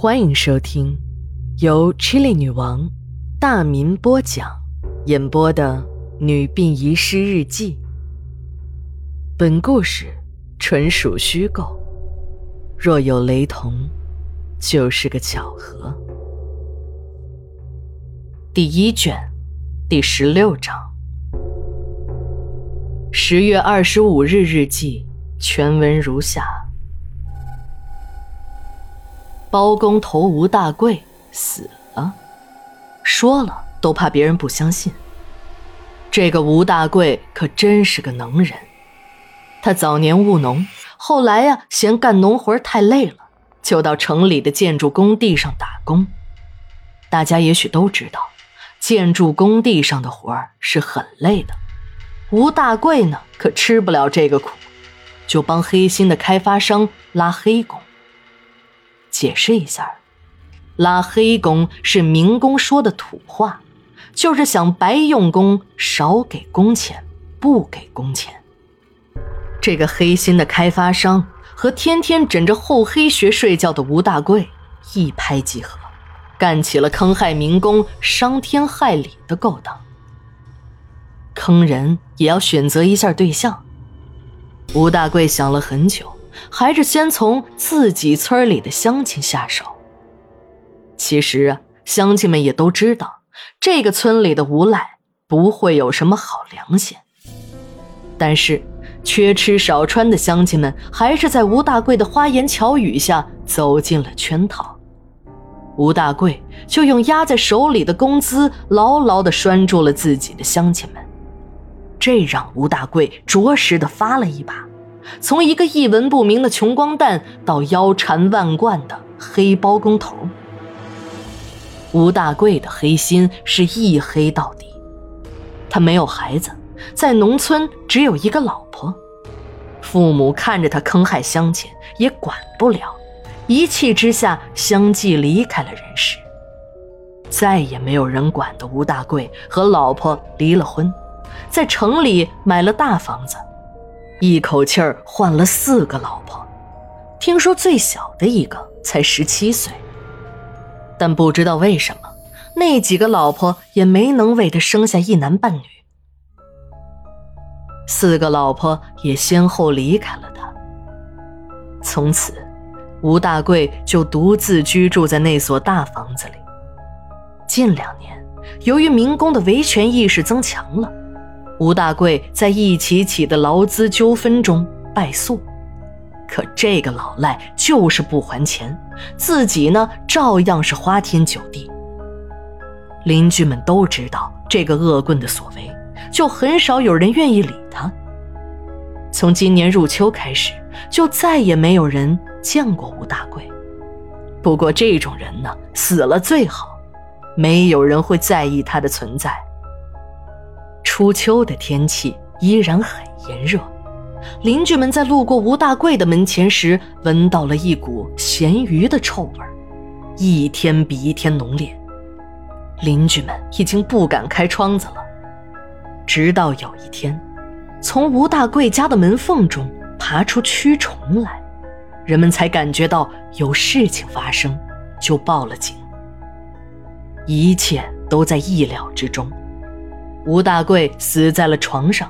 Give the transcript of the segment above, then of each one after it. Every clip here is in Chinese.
欢迎收听由 Chili 女王大民播讲、演播的《女病遗失日记》。本故事纯属虚构，若有雷同，就是个巧合。第一卷第十六章：十月二十五日日记全文如下。包工头吴大贵死了，说了都怕别人不相信。这个吴大贵可真是个能人。他早年务农，后来呀嫌干农活太累了，就到城里的建筑工地上打工。大家也许都知道，建筑工地上的活是很累的。吴大贵呢，可吃不了这个苦，就帮黑心的开发商拉黑工。解释一下，拉黑工是民工说的土话，就是想白用工，少给工钱，不给工钱。这个黑心的开发商和天天枕着厚黑学睡觉的吴大贵一拍即合，干起了坑害民工、伤天害理的勾当。坑人也要选择一下对象，吴大贵想了很久。还是先从自己村里的乡亲下手。其实啊，乡亲们也都知道，这个村里的无赖不会有什么好良心。但是，缺吃少穿的乡亲们还是在吴大贵的花言巧语下走进了圈套。吴大贵就用压在手里的工资牢牢地拴住了自己的乡亲们，这让吴大贵着实的发了一把。从一个一文不名的穷光蛋到腰缠万贯的黑包工头，吴大贵的黑心是一黑到底。他没有孩子，在农村只有一个老婆，父母看着他坑害乡亲也管不了，一气之下相继离开了人世。再也没有人管的吴大贵和老婆离了婚，在城里买了大房子。一口气儿换了四个老婆，听说最小的一个才十七岁，但不知道为什么，那几个老婆也没能为他生下一男半女。四个老婆也先后离开了他，从此，吴大贵就独自居住在那所大房子里。近两年，由于民工的维权意识增强了。吴大贵在一起起的劳资纠纷中败诉，可这个老赖就是不还钱，自己呢照样是花天酒地。邻居们都知道这个恶棍的所为，就很少有人愿意理他。从今年入秋开始，就再也没有人见过吴大贵。不过这种人呢，死了最好，没有人会在意他的存在。初秋的天气依然很炎热，邻居们在路过吴大贵的门前时，闻到了一股咸鱼的臭味一天比一天浓烈。邻居们已经不敢开窗子了。直到有一天，从吴大贵家的门缝中爬出蛆虫来，人们才感觉到有事情发生，就报了警。一切都在意料之中。吴大贵死在了床上，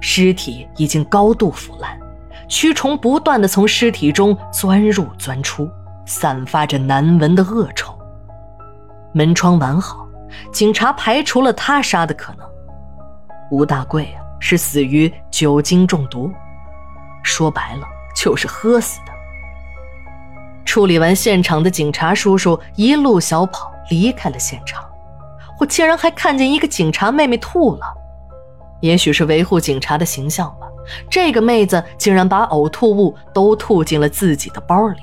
尸体已经高度腐烂，蛆虫不断的从尸体中钻入钻出，散发着难闻的恶臭。门窗完好，警察排除了他杀的可能。吴大贵啊，是死于酒精中毒，说白了就是喝死的。处理完现场的警察叔叔一路小跑离开了现场。我竟然还看见一个警察妹妹吐了，也许是维护警察的形象吧。这个妹子竟然把呕吐物都吐进了自己的包里。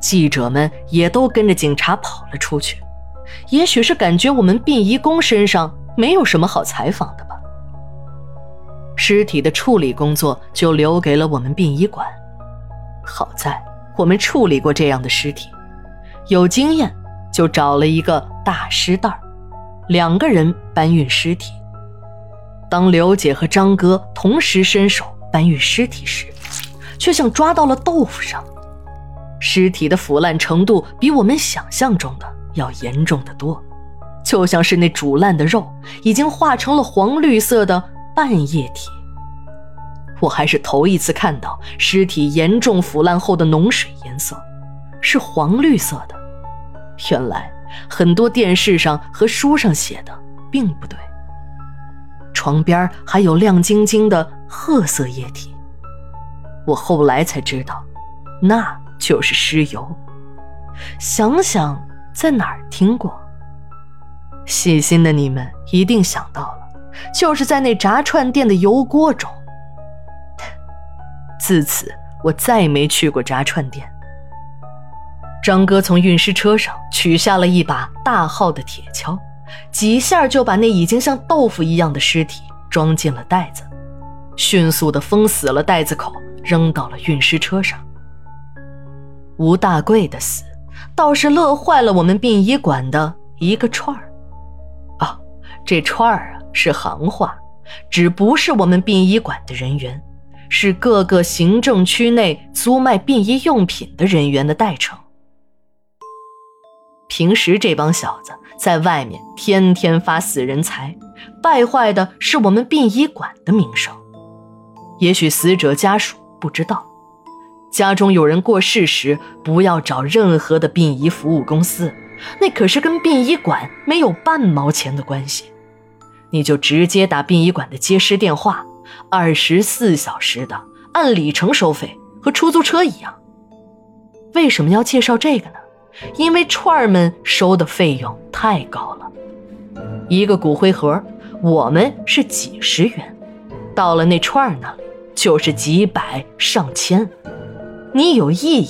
记者们也都跟着警察跑了出去，也许是感觉我们殡仪工身上没有什么好采访的吧。尸体的处理工作就留给了我们殡仪馆。好在我们处理过这样的尸体，有经验，就找了一个大尸袋儿。两个人搬运尸体。当刘姐和张哥同时伸手搬运尸体时，却像抓到了豆腐上。尸体的腐烂程度比我们想象中的要严重的多，就像是那煮烂的肉已经化成了黄绿色的半液体。我还是头一次看到尸体严重腐烂后的脓水颜色，是黄绿色的。原来很多电视上和书上写的并不对。床边还有亮晶晶的褐色液体，我后来才知道，那就是尸油。想想在哪儿听过？细心的你们一定想到了，就是在那炸串店的油锅中。自此，我再没去过炸串店。张哥从运尸车上取下了一把大号的铁锹，几下就把那已经像豆腐一样的尸体装进了袋子，迅速的封死了袋子口，扔到了运尸车上。吴大贵的死，倒是乐坏了我们殡仪馆的一个串儿。啊，这串儿啊是行话，只不是我们殡仪馆的人员。是各个行政区内租卖殡仪用品的人员的代称。平时这帮小子在外面天天发死人财，败坏的是我们殡仪馆的名声。也许死者家属不知道，家中有人过世时，不要找任何的殡仪服务公司，那可是跟殡仪馆没有半毛钱的关系。你就直接打殡仪馆的接尸电话。二十四小时的，按里程收费，和出租车一样。为什么要介绍这个呢？因为串儿们收的费用太高了，一个骨灰盒，我们是几十元，到了那串儿那里就是几百上千。你有异议，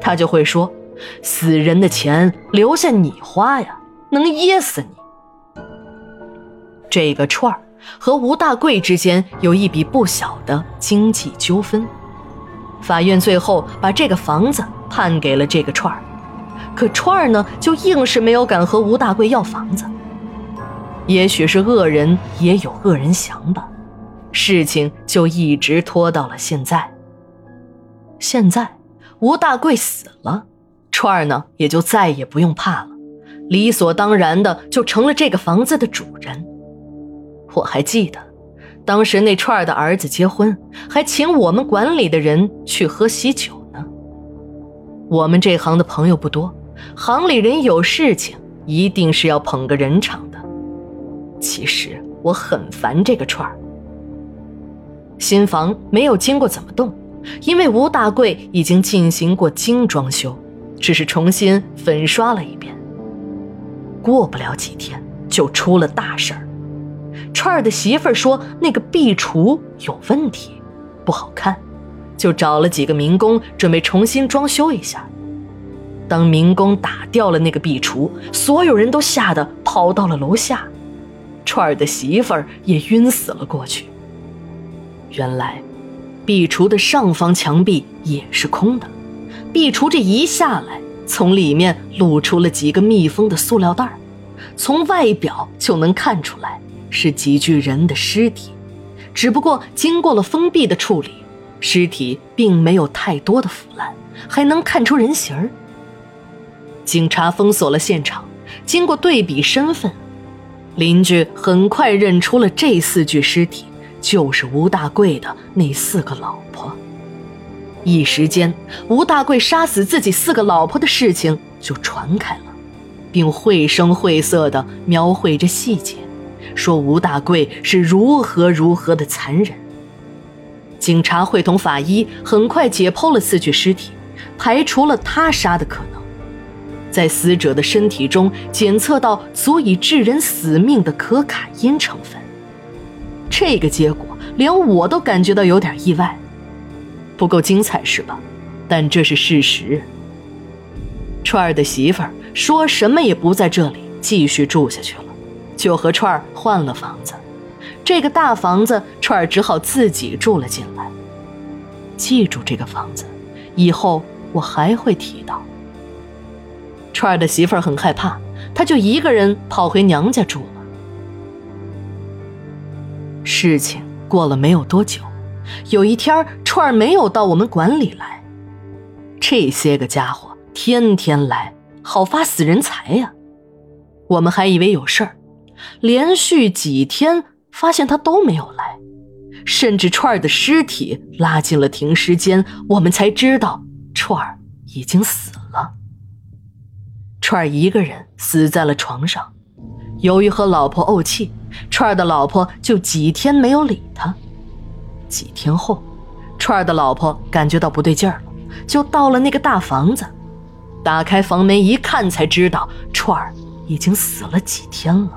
他就会说：“死人的钱留下你花呀，能噎死你。”这个串儿。和吴大贵之间有一笔不小的经济纠纷，法院最后把这个房子判给了这个串儿，可串儿呢就硬是没有敢和吴大贵要房子。也许是恶人也有恶人想吧，事情就一直拖到了现在。现在吴大贵死了，串儿呢也就再也不用怕了，理所当然的就成了这个房子的主人。我还记得，当时那串儿的儿子结婚，还请我们管理的人去喝喜酒呢。我们这行的朋友不多，行里人有事情一定是要捧个人场的。其实我很烦这个串儿。新房没有经过怎么动，因为吴大贵已经进行过精装修，只是重新粉刷了一遍。过不了几天，就出了大事儿。串儿的媳妇儿说：“那个壁橱有问题，不好看，就找了几个民工准备重新装修一下。当民工打掉了那个壁橱，所有人都吓得跑到了楼下，串儿的媳妇儿也晕死了过去。原来，壁橱的上方墙壁也是空的，壁橱这一下来，从里面露出了几个密封的塑料袋儿，从外表就能看出来。”是几具人的尸体，只不过经过了封闭的处理，尸体并没有太多的腐烂，还能看出人形儿。警察封锁了现场，经过对比身份，邻居很快认出了这四具尸体就是吴大贵的那四个老婆。一时间，吴大贵杀死自己四个老婆的事情就传开了，并绘声绘色地描绘着细节。说吴大贵是如何如何的残忍。警察会同法医很快解剖了四具尸体，排除了他杀的可能，在死者的身体中检测到足以致人死命的可卡因成分。这个结果连我都感觉到有点意外，不够精彩是吧？但这是事实。串儿的媳妇儿说什么也不在这里继续住下去了。就和串儿换了房子，这个大房子串儿只好自己住了进来。记住这个房子，以后我还会提到。串儿的媳妇儿很害怕，他就一个人跑回娘家住了。事情过了没有多久，有一天串儿没有到我们馆里来，这些个家伙天天来，好发死人财呀！我们还以为有事儿，连续几天发现他都没有来，甚至串儿的尸体拉进了停尸间，我们才知道串儿已经死了。串儿一个人死在了床上，由于和老婆怄气，串儿的老婆就几天没有理他。几天后，串儿的老婆感觉到不对劲儿了，就到了那个大房子，打开房门一看，才知道串儿。已经死了几天了。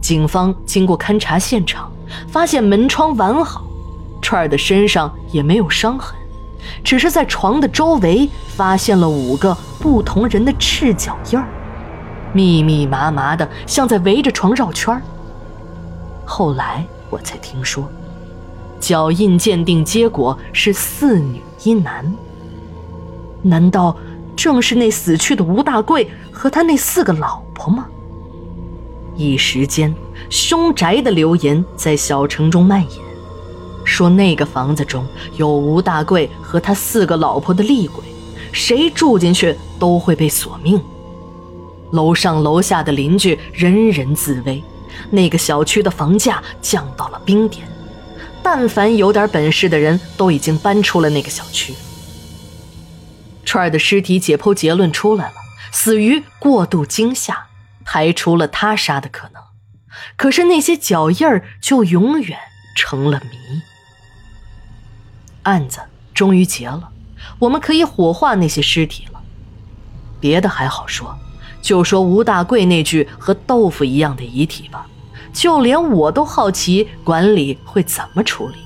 警方经过勘查现场，发现门窗完好，串儿的身上也没有伤痕，只是在床的周围发现了五个不同人的赤脚印儿，密密麻麻的，像在围着床绕圈儿。后来我才听说，脚印鉴定结果是四女一男。难道？正是那死去的吴大贵和他那四个老婆吗？一时间，凶宅的流言在小城中蔓延，说那个房子中有吴大贵和他四个老婆的厉鬼，谁住进去都会被索命。楼上楼下的邻居人人自危，那个小区的房价降到了冰点，但凡有点本事的人都已经搬出了那个小区。串儿的尸体解剖结论出来了，死于过度惊吓，排除了他杀的可能。可是那些脚印儿就永远成了谜。案子终于结了，我们可以火化那些尸体了。别的还好说，就说吴大贵那具和豆腐一样的遗体吧，就连我都好奇管理会怎么处理。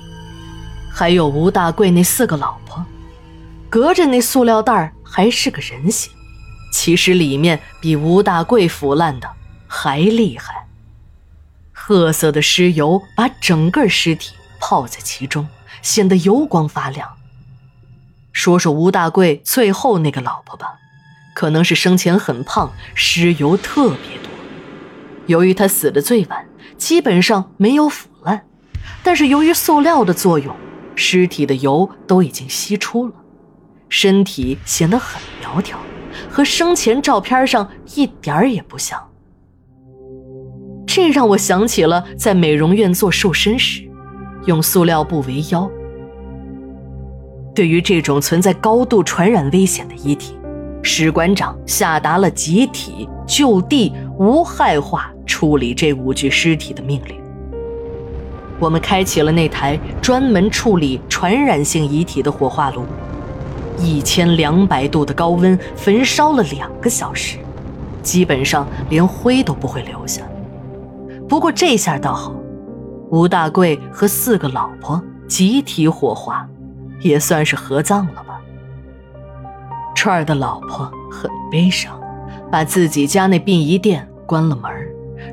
还有吴大贵那四个老婆。隔着那塑料袋还是个人形，其实里面比吴大贵腐烂的还厉害。褐色的尸油把整个尸体泡在其中，显得油光发亮。说说吴大贵最后那个老婆吧，可能是生前很胖，尸油特别多。由于他死的最晚，基本上没有腐烂，但是由于塑料的作用，尸体的油都已经吸出了。身体显得很苗条，和生前照片上一点儿也不像。这让我想起了在美容院做瘦身时，用塑料布围腰。对于这种存在高度传染危险的遗体，史馆长下达了集体就地无害化处理这五具尸体的命令。我们开启了那台专门处理传染性遗体的火化炉。一千两百度的高温焚烧了两个小时，基本上连灰都不会留下。不过这下倒好，吴大贵和四个老婆集体火化，也算是合葬了吧。串儿的老婆很悲伤，把自己家那殡仪店关了门，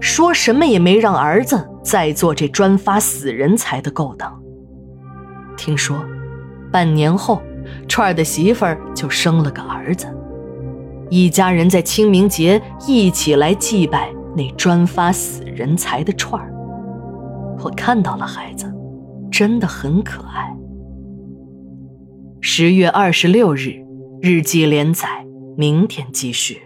说什么也没让儿子再做这专发死人财的勾当。听说，半年后。串儿的媳妇儿就生了个儿子，一家人在清明节一起来祭拜那专发死人财的串儿。我看到了孩子，真的很可爱。十月二十六日，日记连载，明天继续。